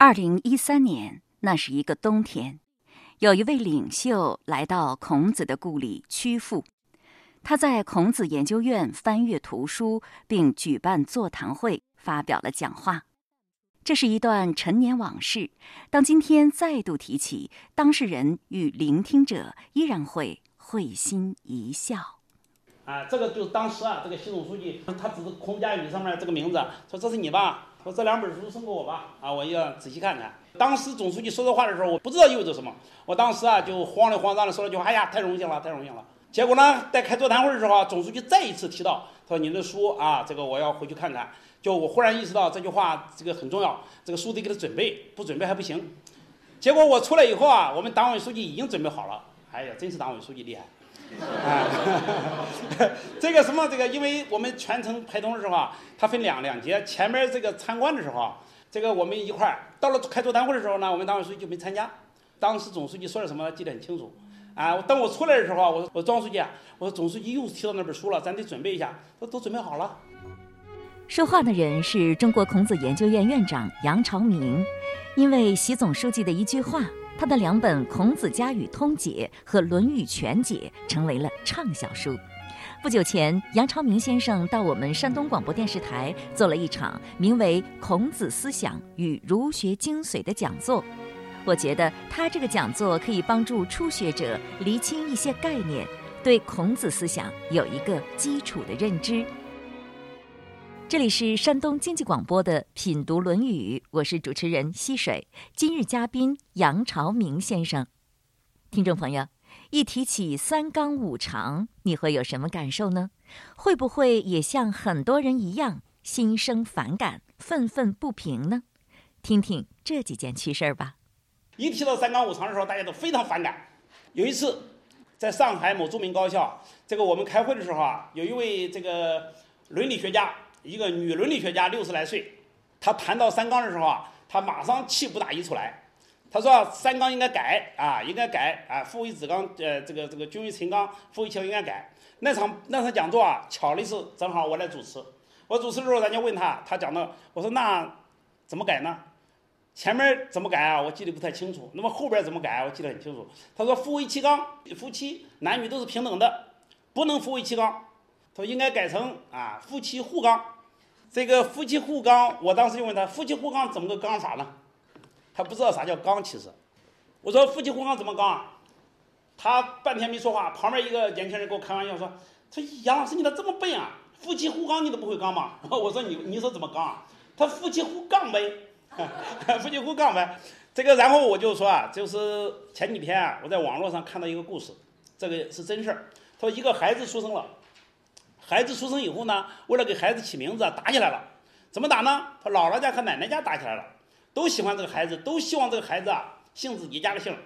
二零一三年，那是一个冬天，有一位领袖来到孔子的故里曲阜。他在孔子研究院翻阅图书，并举办座谈会，发表了讲话。这是一段陈年往事。当今天再度提起，当事人与聆听者依然会会心一笑。啊，这个就是当时啊，这个习总书记他指着孔家语上面这个名字，说这是你吧？说这两本书送给我吧。啊，我要仔细看看。当时总书记说这话的时候，我不知道意味着什么。我当时啊，就慌里慌张的说了句话：“哎呀，太荣幸了，太荣幸了。”结果呢，在开座谈会的时候，总书记再一次提到，他说：“您的书啊，这个我要回去看看。”就我忽然意识到这句话这个很重要，这个书得给他准备，不准备还不行。结果我出来以后啊，我们党委书记已经准备好了。哎呀，真是党委书记厉害。啊，这个什么这个，因为我们全程陪同的时候啊，它分两两节，前面这个参观的时候，这个我们一块儿到了开座谈会的时候呢，我们党委书记就没参加。当时总书记说了什么，记得很清楚。啊，等我出来的时候我说我庄书记啊，我说总书记又提到那本书了，咱得准备一下。都都准备好了。说话的人是中国孔子研究院院长杨朝明，因为习总书记的一句话。他的两本《孔子家语通解》和《论语全解》成为了畅销书。不久前，杨朝明先生到我们山东广播电视台做了一场名为《孔子思想与儒学精髓》的讲座。我觉得他这个讲座可以帮助初学者厘清一些概念，对孔子思想有一个基础的认知。这里是山东经济广播的品读《论语》，我是主持人溪水。今日嘉宾杨朝明先生，听众朋友，一提起三纲五常，你会有什么感受呢？会不会也像很多人一样心生反感、愤愤不平呢？听听这几件趣事儿吧。一提到三纲五常的时候，大家都非常反感。有一次，在上海某著名高校，这个我们开会的时候啊，有一位这个伦理学家。一个女伦理学家六十来岁，她谈到三纲的时候啊，她马上气不打一处来。他说三纲应该改啊，应该改啊，父为子纲，呃，这个这个君为臣纲，父为妻应该改。那场那场讲座啊，巧的是正好我来主持。我主持的时候，人家问他，他讲的，我说那怎么改呢？前面怎么改啊？我记得不太清楚。那么后边怎么改？我记得很清楚。他说夫为妻纲，夫妻男女都是平等的，不能夫为妻纲。他说应该改成啊夫妻互纲。这个夫妻互纲，我当时就问他：夫妻互纲怎么个纲法呢？他不知道啥叫刚，其实。我说夫妻互刚怎么刚啊？他半天没说话。旁边一个年轻人给我开玩笑说：“说杨老师你咋这么笨啊？夫妻互刚你都不会刚吗？” 我说：“你你说怎么刚啊？”他夫妻互杠呗，夫妻互杠呗。这个然后我就说啊，就是前几天啊，我在网络上看到一个故事，这个是真事儿。说一个孩子出生了。孩子出生以后呢，为了给孩子起名字啊，打起来了。怎么打呢？他姥姥家和奶奶家打起来了，都喜欢这个孩子，都希望这个孩子啊姓自己家的姓，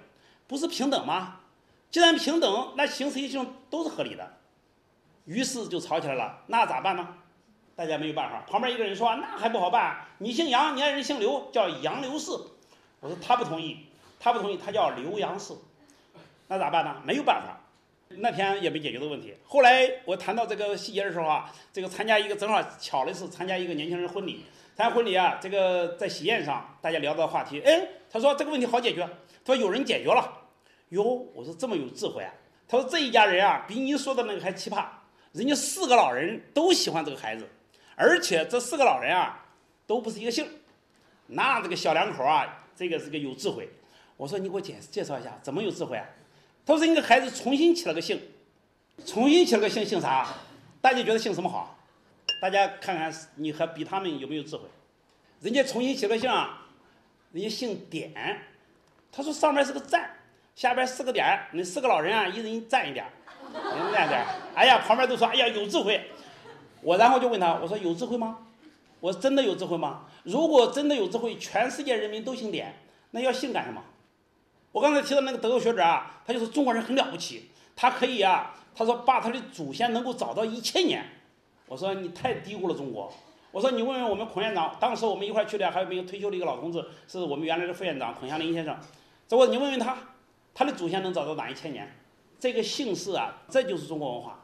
不是平等吗？既然平等，那姓谁姓都是合理的。于是就吵起来了。那咋办呢？大家没有办法。旁边一个人说：“那还不好办，你姓杨，你爱人姓刘，叫杨刘氏。”我说他不同意，他不同意，他叫刘杨氏。那咋办呢？没有办法。那天也没解决这个问题。后来我谈到这个细节的时候啊，这个参加一个正好巧的是参加一个年轻人婚礼，参加婚礼啊，这个在喜宴上大家聊到话题，哎，他说这个问题好解决，他说有人解决了。哟，我说这么有智慧啊。他说这一家人啊比你说的那个还奇葩，人家四个老人都喜欢这个孩子，而且这四个老人啊都不是一个姓，那这个小两口啊，这个是个有智慧。我说你给我介介绍一下怎么有智慧啊？他说：“人家孩子重新起了个姓，重新起了个姓，姓啥？大家觉得姓什么好？大家看看你和比他们有没有智慧？人家重新起了个姓，人家姓点。他说上面是个赞，下边四个点那四个老人啊，一人赞一点一人赞点哎呀，旁边都说：哎呀，有智慧。我然后就问他，我说有智慧吗？我真的有智慧吗？如果真的有智慧，全世界人民都姓点，那要姓干什么？”我刚才提到那个德国学者啊，他就说中国人很了不起，他可以啊，他说把他的祖先能够找到一千年。我说你太低估了中国。我说你问问我们孔院长，当时我们一块去的还有没有退休的一个老同志，是我们原来的副院长孔祥林先生。这我你问问他，他的祖先能找到哪一千年？这个姓氏啊，这就是中国文化。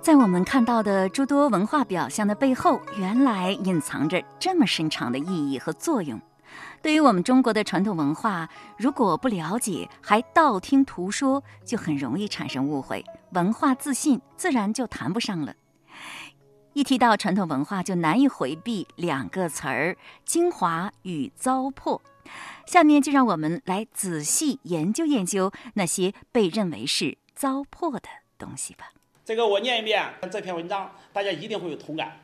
在我们看到的诸多文化表象的背后，原来隐藏着这么深长的意义和作用。对于我们中国的传统文化，如果不了解，还道听途说，就很容易产生误会，文化自信自然就谈不上了。一提到传统文化，就难以回避两个词儿：精华与糟粕。下面就让我们来仔细研究研究那些被认为是糟粕的东西吧。这个我念一遍这篇文章，大家一定会有同感。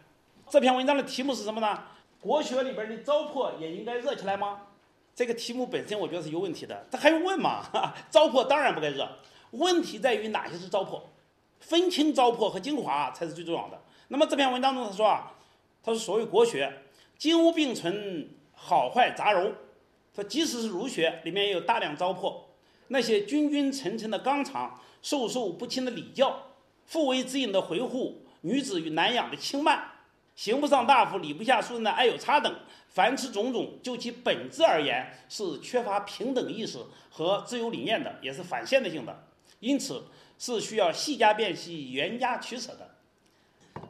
这篇文章的题目是什么呢？国学里边的糟粕也应该热起来吗？这个题目本身我觉得是有问题的，这还用问吗？糟粕当然不该热，问题在于哪些是糟粕，分清糟粕和精华才是最重要的。那么这篇文章中他说啊，他说所谓国学，金污并存，好坏杂糅。说即使是儒学里面也有大量糟粕，那些君君臣臣的纲常，授受不亲的礼教。父为子隐的回护，女子与男养的轻慢，刑不上大夫，礼不下庶人的爱有差等，凡此种种，就其本质而言，是缺乏平等意识和自由理念的，也是反现代性的，因此是需要细加辨析、严加取舍的。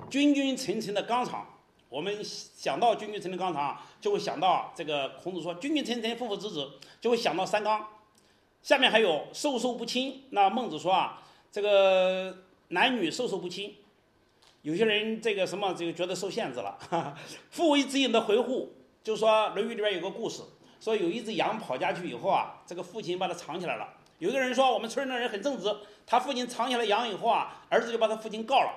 君君臣臣的纲常，我们想到君君臣臣纲常，就会想到这个孔子说君君臣臣，父父子子，就会想到三纲。下面还有授受不亲，那孟子说啊，这个。男女授受不亲，有些人这个什么这个觉得受限制了。哈 哈父为子隐的回护，就说《论语》里边有个故事，说有一只羊跑家去以后啊，这个父亲把它藏起来了。有一个人说我们村的人很正直，他父亲藏起来羊以后啊，儿子就把他父亲告了。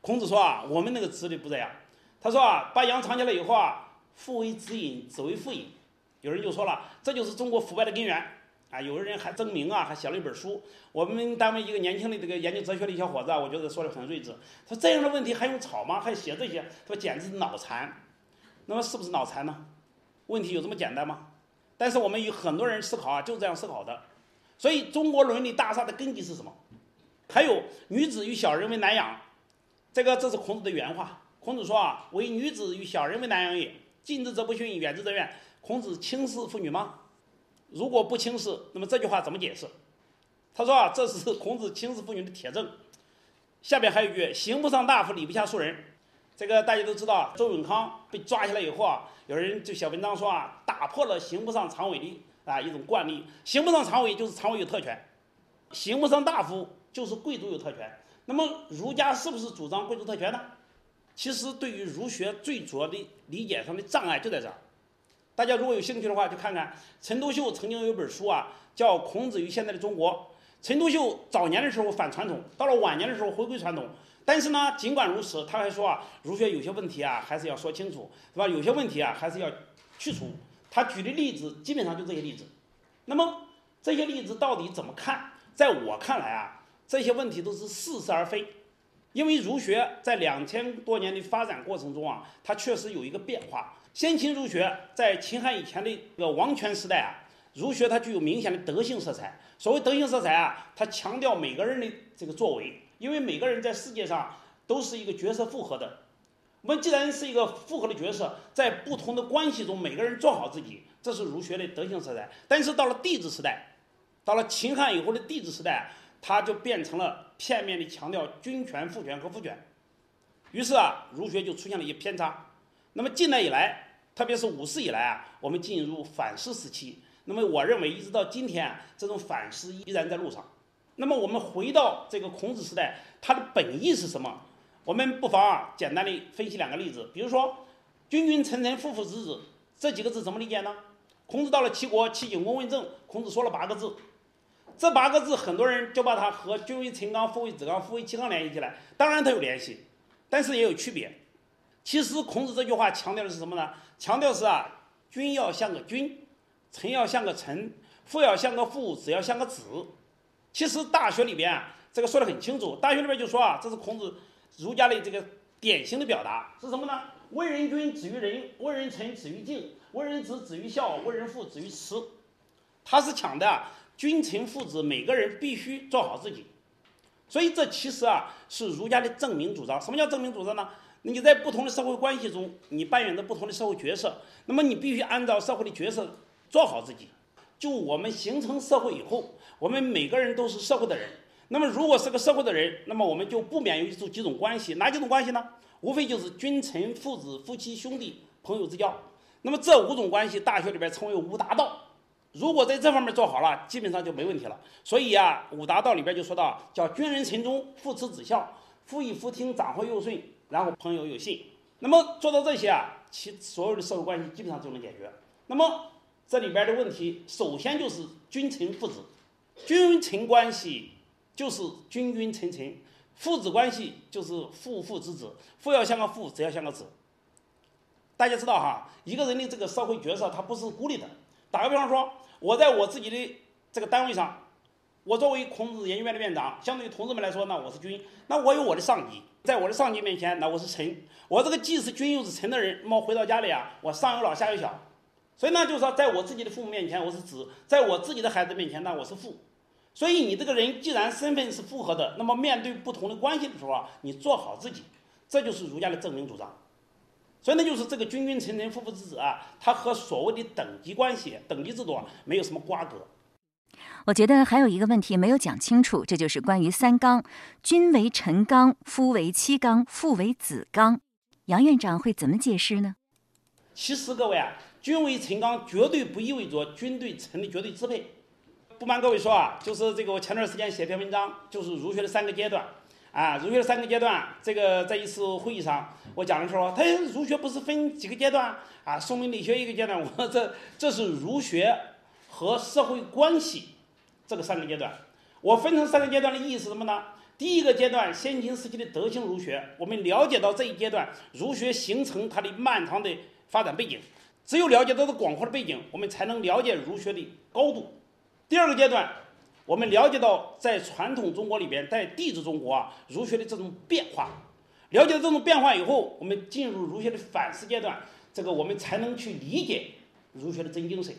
孔子说啊，我们那个子里不这样。他说啊，把羊藏起来以后啊，父为子隐，子为父隐。有人就说了，这就是中国腐败的根源。啊，有的人还争名啊，还写了一本书。我们单位一个年轻的这个研究哲学的小伙子啊，我觉得说的很睿智。他说这样的问题还用吵吗？还写这些？说简直是脑残。那么是不是脑残呢？问题有这么简单吗？但是我们有很多人思考啊，就是这样思考的。所以中国伦理大厦的根基是什么？还有女子与小人为难养，这个这是孔子的原话。孔子说啊，为女子与小人为难养也，近之则不逊，远之则怨。孔子轻视妇女吗？如果不轻视，那么这句话怎么解释？他说啊，这是孔子轻视妇女的铁证。下面还有一句：“刑不上大夫，礼不下庶人。”这个大家都知道，周永康被抓起来以后啊，有人就写文章说啊，打破了刑不上常委的啊一种惯例。刑不上常委就是常委有特权，刑不上大夫就是贵族有特权。那么儒家是不是主张贵族特权呢？其实对于儒学最主要的理解上的障碍就在这儿。大家如果有兴趣的话，就看看陈独秀曾经有一本书啊，叫《孔子与现在的中国》。陈独秀早年的时候反传统，到了晚年的时候回归传统。但是呢，尽管如此，他还说啊，儒学有些问题啊，还是要说清楚，是吧？有些问题啊，还是要去除。他举的例子基本上就这些例子。那么这些例子到底怎么看？在我看来啊，这些问题都是似是而非。因为儒学在两千多年的发展过程中啊，它确实有一个变化。先秦儒学在秦汉以前的这个王权时代啊，儒学它具有明显的德性色彩。所谓德性色彩啊，它强调每个人的这个作为，因为每个人在世界上都是一个角色复合的。我们既然是一个复合的角色，在不同的关系中，每个人做好自己，这是儒学的德性色彩。但是到了帝制时代，到了秦汉以后的帝制时代，它就变成了片面的强调君权、父权和父权。于是啊，儒学就出现了一些偏差。那么近代以来，特别是五四以来啊，我们进入反思时期。那么我认为，一直到今天，这种反思依然在路上。那么我们回到这个孔子时代，它的本意是什么？我们不妨啊，简单的分析两个例子。比如说“君君臣臣，父父子子”这几个字怎么理解呢？孔子到了齐国，齐景公问政，孔子说了八个字。这八个字，很多人就把它和“君为臣纲，父为子纲，夫为妻纲”联系起来。当然它有联系，但是也有区别。其实孔子这句话强调的是什么呢？强调是啊，君要像个君，臣要像个臣，父要像个父，子要像个子。其实《大学》里边啊，这个说的很清楚，《大学》里边就说啊，这是孔子儒家的这个典型的表达是什么呢？为人君止于仁，为人臣止于敬，为人子止于孝，为人父止于慈。他是讲的君臣父子每个人必须做好自己。所以这其实啊是儒家的正名主张。什么叫正名主张呢？你在不同的社会关系中，你扮演着不同的社会角色，那么你必须按照社会的角色做好自己。就我们形成社会以后，我们每个人都是社会的人，那么如果是个社会的人，那么我们就不免有这几种关系，哪几种关系呢？无非就是君臣、父子、夫妻、兄弟、朋友之交。那么这五种关系，大学里边称为五大道。如果在这方面做好了，基本上就没问题了。所以啊，五大道里边就说到，叫君人臣忠，父慈子孝，夫义夫听，长幼幼顺，然后朋友有信。那么做到这些啊，其所有的社会关系基本上就能解决。那么这里边的问题，首先就是君臣父子，君臣关系就是君君臣臣，父子关系就是父父子子，父要像个父，子要像个子。大家知道哈，一个人的这个社会角色，他不是孤立的。打个比方说，我在我自己的这个单位上，我作为孔子研究院的院长，相对于同志们来说，那我是君，那我有我的上级，在我的上级面前，那我是臣。我这个既是君又是臣的人，那么回到家里啊，我上有老下有小，所以呢，就是说，在我自己的父母面前我是子，在我自己的孩子面前呢我是父。所以你这个人既然身份是复合的，那么面对不同的关系的时候啊，你做好自己，这就是儒家的证明主张。所以呢，就是这个君君臣臣父父子子啊，它和所谓的等级关系、等级制度啊，没有什么瓜葛。我觉得还有一个问题没有讲清楚，这就是关于三纲：君为臣纲，夫为妻纲，父为子纲。杨院长会怎么解释呢？其实各位啊，君为臣纲绝对不意味着君对臣的绝对支配。不瞒各位说啊，就是这个我前段时间写篇文章，就是儒学的三个阶段。啊，儒学的三个阶段，这个在一次会议上我讲的时候，他儒学不是分几个阶段啊？宋明理学一个阶段，我说这这是儒学和社会关系这个三个阶段。我分成三个阶段的意义是什么呢？第一个阶段，先秦时期的德行儒学，我们了解到这一阶段儒学形成它的漫长的发展背景，只有了解到这广阔的背景，我们才能了解儒学的高度。第二个阶段。我们了解到，在传统中国里边，在地质中国啊，儒学的这种变化，了解到这种变化以后，我们进入儒学的反思阶段，这个我们才能去理解儒学的真精神。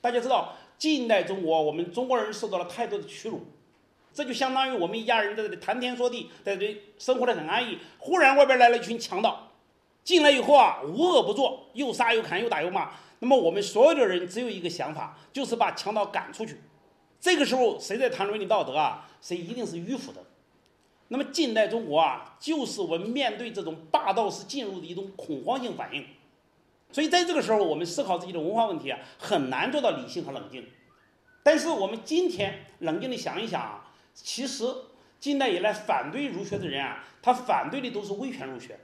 大家知道，近代中国，我们中国人受到了太多的屈辱，这就相当于我们一家人在这里谈天说地，在这里生活的很安逸，忽然外边来了一群强盗，进来以后啊，无恶不作，又杀又砍，又打又骂。那么我们所有的人只有一个想法，就是把强盗赶出去。这个时候，谁在谈伦理道德啊？谁一定是迂腐的。那么近代中国啊，就是我们面对这种霸道式进入的一种恐慌性反应。所以在这个时候，我们思考自己的文化问题啊，很难做到理性和冷静。但是我们今天冷静的想一想啊，其实近代以来反对儒学的人啊，他反对的都是威权儒学，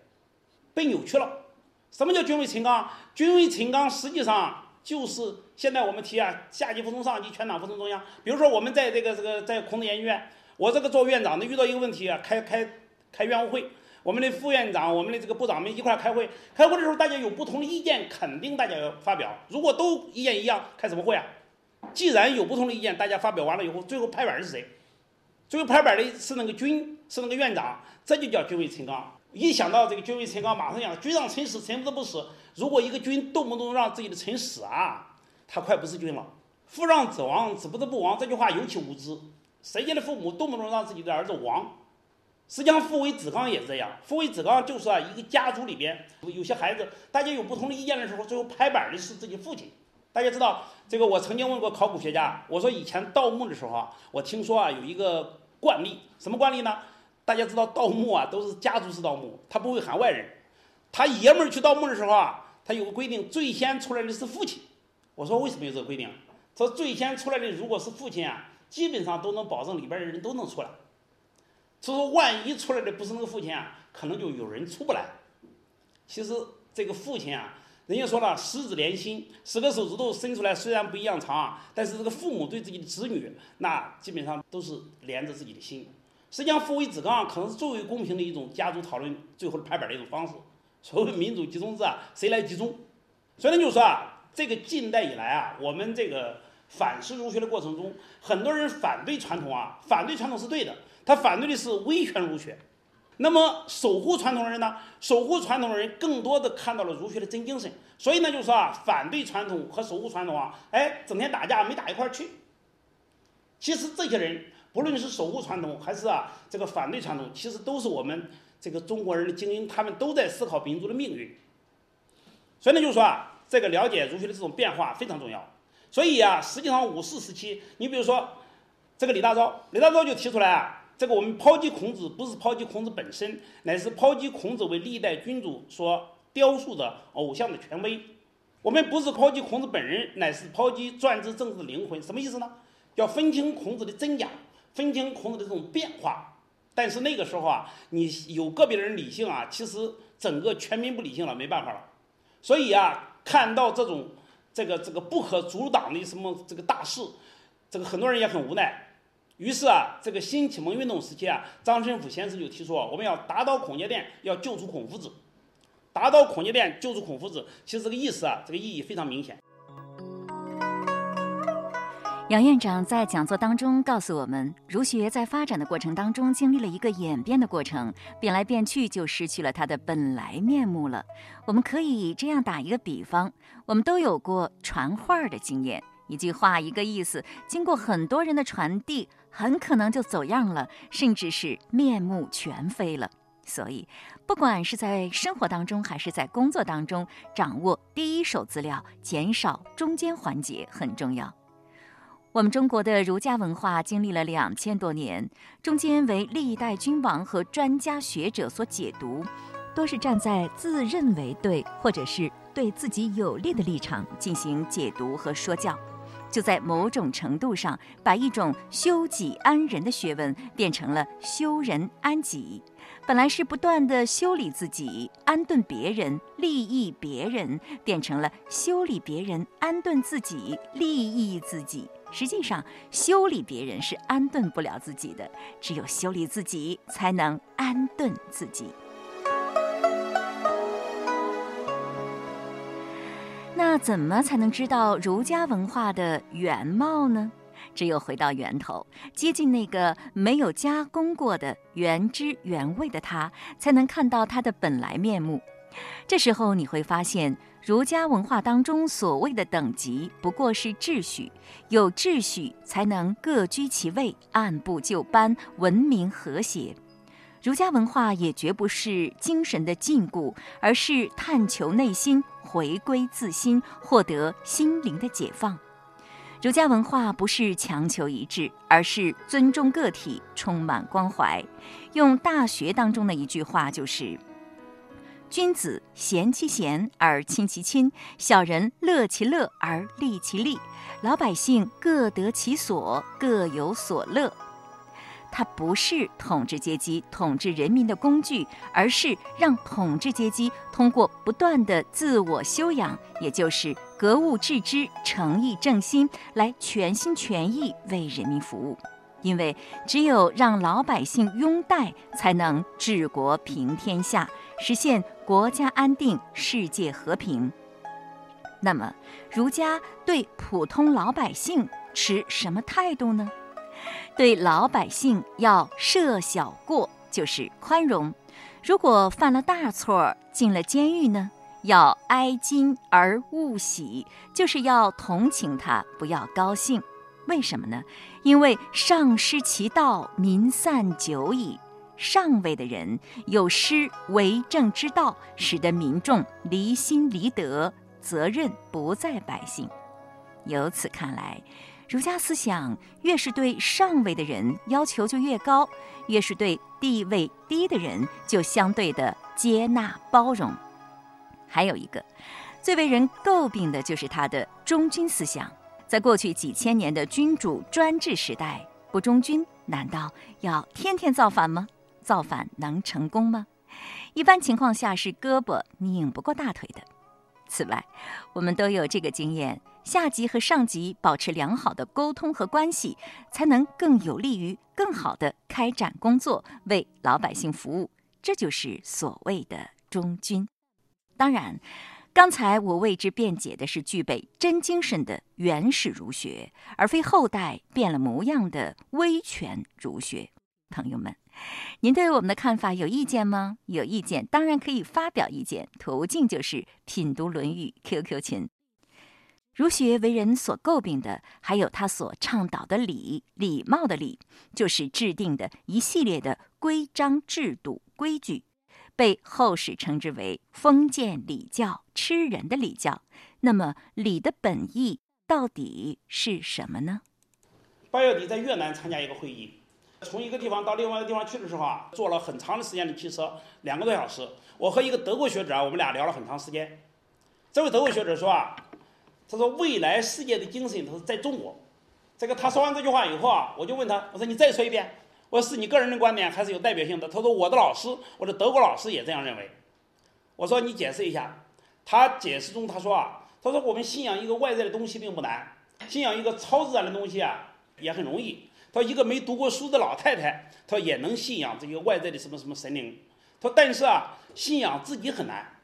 被扭曲了。什么叫君威臣纲？君威臣纲实际上。就是现在我们提啊，下级服从上级，全党服从中央。比如说，我们在这个这个在孔子研究院，我这个做院长的遇到一个问题啊，开开开院务会，我们的副院长、我们的这个部长们一块开会。开会的时候，大家有不同的意见，肯定大家要发表。如果都意见一样，开什么会啊？既然有不同的意见，大家发表完了以后，最后拍板的是谁？最后拍板的是那个军，是那个院长，这就叫君为臣纲。一想到这个君为臣纲，马上想君让臣死，臣不得不死。如果一个君动不动让自己的臣死啊，他快不是君了。父让子亡，子不得不亡。这句话尤其无知。谁家的父母动不动让自己的儿子亡？实际上，父为子纲也是这样。父为子纲就是啊，一个家族里边有些孩子，大家有不同的意见的时候，最后拍板的是自己父亲。大家知道这个，我曾经问过考古学家，我说以前盗墓的时候啊，我听说啊有一个惯例，什么惯例呢？大家知道盗墓啊都是家族式盗墓，他不会喊外人。他爷们儿去盗墓的时候啊，他有个规定，最先出来的是父亲。我说为什么有这个规定？说最先出来的如果是父亲啊，基本上都能保证里边的人都能出来。所以说万一出来的不是那个父亲啊，可能就有人出不来。其实这个父亲啊，人家说了十指连心，十个手指头伸出来虽然不一样长啊，但是这个父母对自己的子女，那基本上都是连着自己的心。实际上父为子纲可能是最为公平的一种家族讨论最后的拍板的一种方式。所谓民主集中制啊，谁来集中？所以呢，就是说啊，这个近代以来啊，我们这个反思儒学的过程中，很多人反对传统啊，反对传统是对的，他反对的是威权儒学。那么守护传统的人呢，守护传统的人更多的看到了儒学的真精神。所以呢，就是说啊，反对传统和守护传统啊，哎，整天打架没打一块儿去。其实这些人，不论是守护传统还是啊这个反对传统，其实都是我们。这个中国人的精英，他们都在思考民族的命运。所以呢，就是说啊，这个了解儒学的这种变化非常重要。所以啊，实际上五四时期，你比如说，这个李大钊，李大钊就提出来啊，这个我们抛弃孔子，不是抛弃孔子本身，乃是抛弃孔子为历代君主所雕塑的偶像的权威。我们不是抛弃孔子本人，乃是抛弃专制政治的灵魂。什么意思呢？要分清孔子的真假，分清孔子的这种变化。但是那个时候啊，你有个别人理性啊，其实整个全民不理性了，没办法了。所以啊，看到这种这个这个不可阻挡的什么这个大势，这个很多人也很无奈。于是啊，这个新启蒙运动时期啊，张申府先生就提出，我们要打倒孔家店，要救出孔夫子。打倒孔家店，救出孔夫子，其实这个意思啊，这个意义非常明显。杨院长在讲座当中告诉我们，儒学在发展的过程当中经历了一个演变的过程，变来变去就失去了它的本来面目了。我们可以这样打一个比方：我们都有过传话的经验，一句话一个意思，经过很多人的传递，很可能就走样了，甚至是面目全非了。所以，不管是在生活当中还是在工作当中，掌握第一手资料，减少中间环节很重要。我们中国的儒家文化经历了两千多年，中间为历代君王和专家学者所解读，多是站在自认为对或者是对自己有利的立场进行解读和说教。就在某种程度上，把一种修己安人的学问变成了修人安己。本来是不断的修理自己、安顿别人、利益别人，变成了修理别人、安顿自己、利益自己。实际上，修理别人是安顿不了自己的，只有修理自己，才能安顿自己。怎么才能知道儒家文化的原貌呢？只有回到源头，接近那个没有加工过的原汁原味的它，才能看到它的本来面目。这时候你会发现，儒家文化当中所谓的等级，不过是秩序。有秩序，才能各居其位，按部就班，文明和谐。儒家文化也绝不是精神的禁锢，而是探求内心，回归自心，获得心灵的解放。儒家文化不是强求一致，而是尊重个体，充满关怀。用《大学》当中的一句话就是：“君子贤其贤而亲其亲，小人乐其乐而利其利，老百姓各得其所，各有所乐。”它不是统治阶级统治人民的工具，而是让统治阶级通过不断的自我修养，也就是格物致知、诚意正心，来全心全意为人民服务。因为只有让老百姓拥戴，才能治国平天下，实现国家安定、世界和平。那么，儒家对普通老百姓持什么态度呢？对老百姓要赦小过，就是宽容；如果犯了大错，进了监狱呢，要哀矜而勿喜，就是要同情他，不要高兴。为什么呢？因为上失其道，民散久矣。上位的人有失为政之道，使得民众离心离德，责任不在百姓。由此看来。儒家思想越是对上位的人要求就越高，越是对地位低的人就相对的接纳包容。还有一个，最为人诟病的就是他的忠君思想。在过去几千年的君主专制时代，不忠君难道要天天造反吗？造反能成功吗？一般情况下是胳膊拧不过大腿的。此外，我们都有这个经验。下级和上级保持良好的沟通和关系，才能更有利于更好的开展工作，为老百姓服务。这就是所谓的忠君。当然，刚才我为之辩解的是具备真精神的原始儒学，而非后代变了模样的威权儒学。朋友们，您对我们的看法有意见吗？有意见当然可以发表意见，途径就是品读《论语》QQ 群。儒学为人所诟病的，还有他所倡导的礼，礼貌的礼，就是制定的一系列的规章制度规矩，被后世称之为封建礼教、吃人的礼教。那么，礼的本意到底是什么呢？八月底在越南参加一个会议，从一个地方到另外一个地方去的时候啊，坐了很长的时间的汽车，两个多小时。我和一个德国学者啊，我们俩聊了很长时间。这位德国学者说啊，他说未来世界的精神他是在中国。这个他说完这句话以后啊，我就问他，我说你再说一遍。我说是你个人的观点还是有代表性的？他说我的老师，我的德国老师也这样认为。我说你解释一下。他解释中他说啊，他说我们信仰一个外在的东西并不难，信仰一个超自然的东西啊也很容易。他说一个没读过书的老太太，他说也能信仰这个外在的什么什么神灵。他说但是啊，信仰自己很难。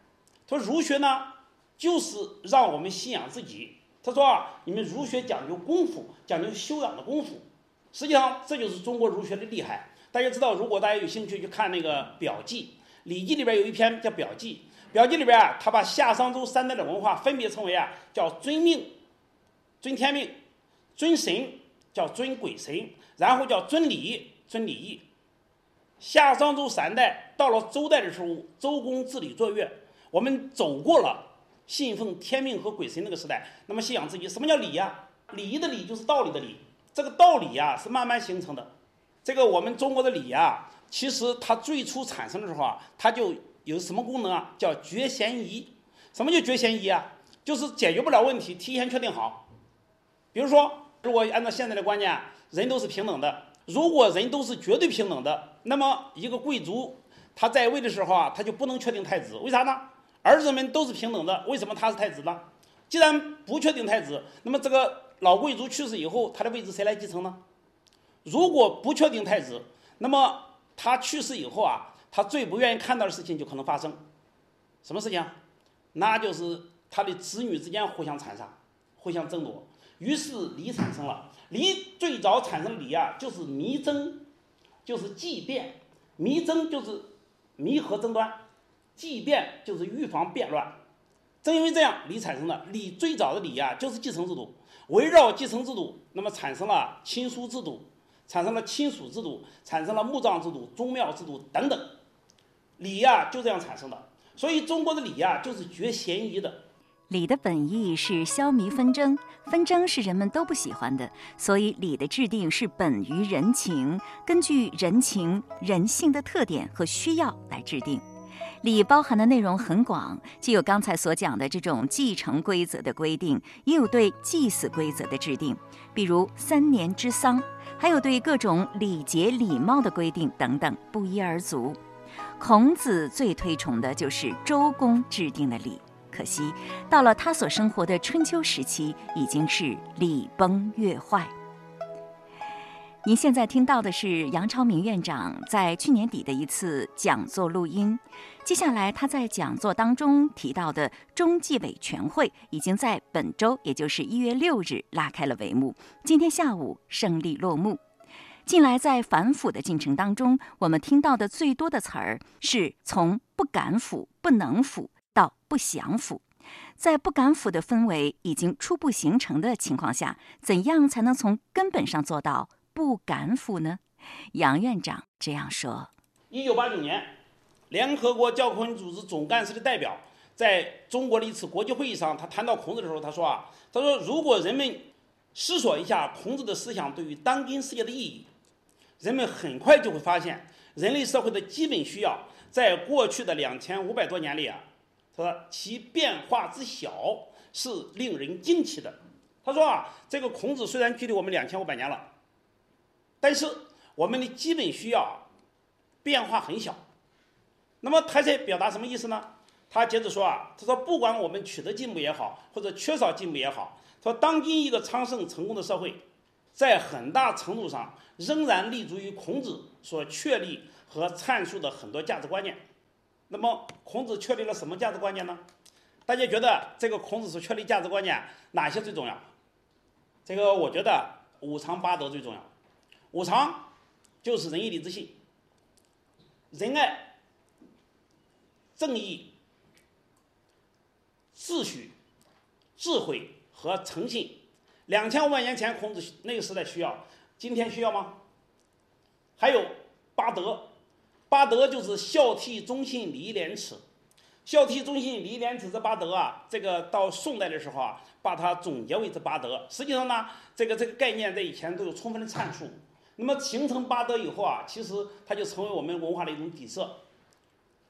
他说儒学呢？就是让我们信仰自己。他说啊，你们儒学讲究功夫，讲究修养的功夫。实际上，这就是中国儒学的厉害。大家知道，如果大家有兴趣去看那个《表记》，《礼记》里边有一篇叫《表记》。《表记》里边啊，他把夏商周三代的文化分别称为啊，叫尊命、尊天命、尊神，叫尊鬼神，然后叫尊礼、尊礼义。夏商周三代到了周代的时候，周公治理作乐，我们走过了。信奉天命和鬼神那个时代，那么信仰自己，什么叫礼呀？礼仪的礼就是道理的理，这个道理呀是慢慢形成的。这个我们中国的礼呀，其实它最初产生的时候啊，它就有什么功能啊？叫决嫌疑。什么叫决嫌疑啊？就是解决不了问题，提前确定好。比如说，如果按照现在的观念，人都是平等的，如果人都是绝对平等的，那么一个贵族他在位的时候啊，他就不能确定太子，为啥呢？儿子们都是平等的，为什么他是太子呢？既然不确定太子，那么这个老贵族去世以后，他的位置谁来继承呢？如果不确定太子，那么他去世以后啊，他最不愿意看到的事情就可能发生，什么事情？那就是他的子女之间互相残杀、互相争夺，于是礼产生了。礼最早产生的礼啊，就是弥争，就是祭辩，弥争就是弥合争端。祭辩就是预防变乱，正因为这样，礼产生了。礼最早的礼呀，就是继承制度，围绕继承制度，那么产生了亲疏制度，产生了亲属制度，产生了墓葬制度、宗庙制度等等。礼呀，就这样产生的。所以中国的礼呀，就是绝嫌疑的。礼的本意是消弭纷争，纷争是人们都不喜欢的，所以礼的制定是本于人情，根据人情、人性的特点和需要来制定。礼包含的内容很广，既有刚才所讲的这种继承规则的规定，也有对祭祀规则的制定，比如三年之丧，还有对各种礼节礼貌的规定等等，不一而足。孔子最推崇的就是周公制定的礼，可惜到了他所生活的春秋时期，已经是礼崩乐坏。您现在听到的是杨超明院长在去年底的一次讲座录音。接下来，他在讲座当中提到的中纪委全会已经在本周，也就是一月六日拉开了帷幕。今天下午胜利落幕。近来在反腐的进程当中，我们听到的最多的词儿是从不敢腐、不能腐到不想腐。在不敢腐的氛围已经初步形成的情况下，怎样才能从根本上做到？不敢腐呢？杨院长这样说：，一九八九年，联合国教科文组织总干事的代表在中国的一次国际会议上，他谈到孔子的时候，他说啊，他说如果人们思索一下孔子的思想对于当今世界的意义，人们很快就会发现，人类社会的基本需要在过去的两千五百多年里啊，他说其变化之小是令人惊奇的。他说啊，这个孔子虽然距离我们两千五百年了。但是我们的基本需要变化很小，那么他在表达什么意思呢？他接着说啊，他说不管我们取得进步也好，或者缺少进步也好，说当今一个昌盛成功的社会，在很大程度上仍然立足于孔子所确立和阐述的很多价值观念。那么孔子确立了什么价值观念呢？大家觉得这个孔子所确立价值观念哪些最重要？这个我觉得五常八德最重要。五常就是仁义礼智信，仁爱、正义、秩序、智慧和诚信。两千五百年前孔子那个时代需要，今天需要吗？还有八德，八德就是孝悌忠信礼义廉耻。孝悌忠信礼义廉耻这八德啊，这个到宋代的时候啊，把它总结为这八德。实际上呢，这个这个概念在以前都有充分的阐述。那么形成巴德以后啊，其实它就成为我们文化的一种底色。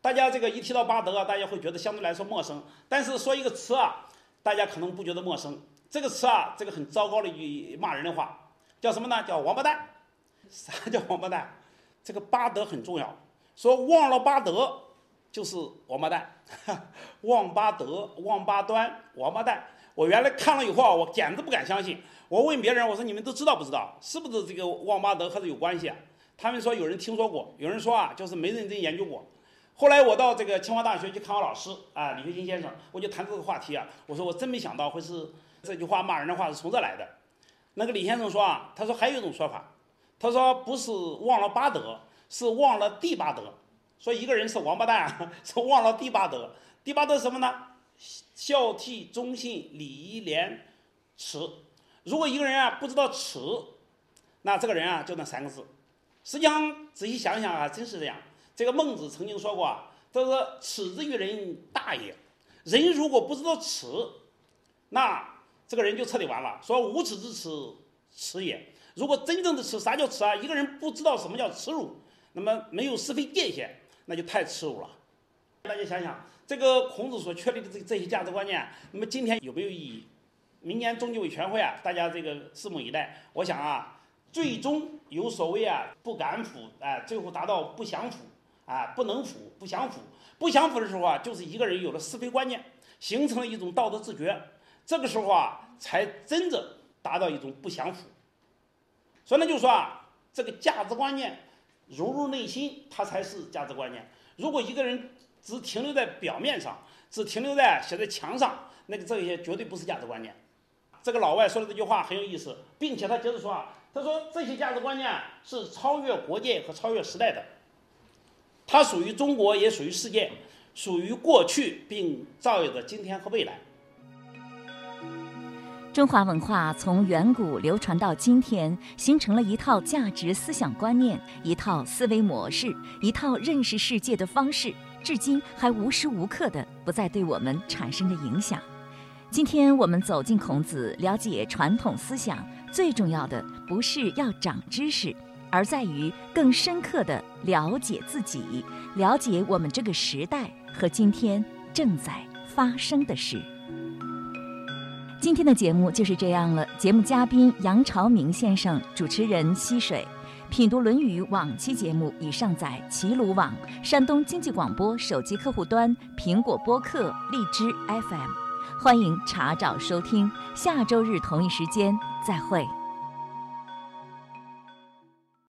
大家这个一提到巴德啊，大家会觉得相对来说陌生。但是说一个词啊，大家可能不觉得陌生。这个词啊，这个很糟糕的一句骂人的话，叫什么呢？叫王八蛋。啥叫王八蛋？这个巴德很重要。说忘了巴德。就是王八蛋，忘八德、忘八端、王八蛋。我原来看了以后啊，我简直不敢相信。我问别人，我说你们都知道不知道？是不是这个忘八德和这有关系啊？他们说有人听说过，有人说啊，就是没认真研究过。后来我到这个清华大学去看我老师啊，李学新先生，我就谈这个话题啊。我说我真没想到会是这句话骂人的话是从这来的。那个李先生说啊，他说还有一种说法，他说不是忘了八德，是忘了第八德。说一个人是王八蛋啊，是忘了第八德。第八德是什么呢？孝悌忠信礼义廉耻。如果一个人啊不知道耻，那这个人啊就那三个字。实际上仔细想想啊，真是这样。这个孟子曾经说过啊，他说：“耻之于人大也。”人如果不知道耻，那这个人就彻底完了。说无耻之耻，耻也。如果真正的耻，啥叫耻啊？一个人不知道什么叫耻辱，那么没有是非界限。那就太耻辱了。大家想想，这个孔子所确立的这这些价值观念，那么今天有没有意义？明年中纪委全会啊，大家这个拭目以待。我想啊，最终有所谓啊，不敢腐，哎，最后达到不想腐，啊，不能腐，不想腐。不想腐的时候啊，就是一个人有了是非观念，形成了一种道德自觉，这个时候啊，才真正达到一种不想腐。所以呢，就是说啊，这个价值观念。融入内心，它才是价值观念。如果一个人只停留在表面上，只停留在写在墙上，那个这些绝对不是价值观念。这个老外说的这句话很有意思，并且他接着说啊，他说这些价值观念是超越国界和超越时代的，它属于中国，也属于世界，属于过去，并照耀着今天和未来。中华文化从远古流传到今天，形成了一套价值思想观念，一套思维模式，一套认识世界的方式，至今还无时无刻的不再对我们产生着影响。今天我们走进孔子，了解传统思想，最重要的不是要长知识，而在于更深刻的了解自己，了解我们这个时代和今天正在发生的事。今天的节目就是这样了。节目嘉宾杨朝明先生，主持人溪水。品读《论语》往期节目已上载齐鲁网、山东经济广播手机客户端、苹果播客、荔枝 FM，欢迎查找收听。下周日同一时间再会。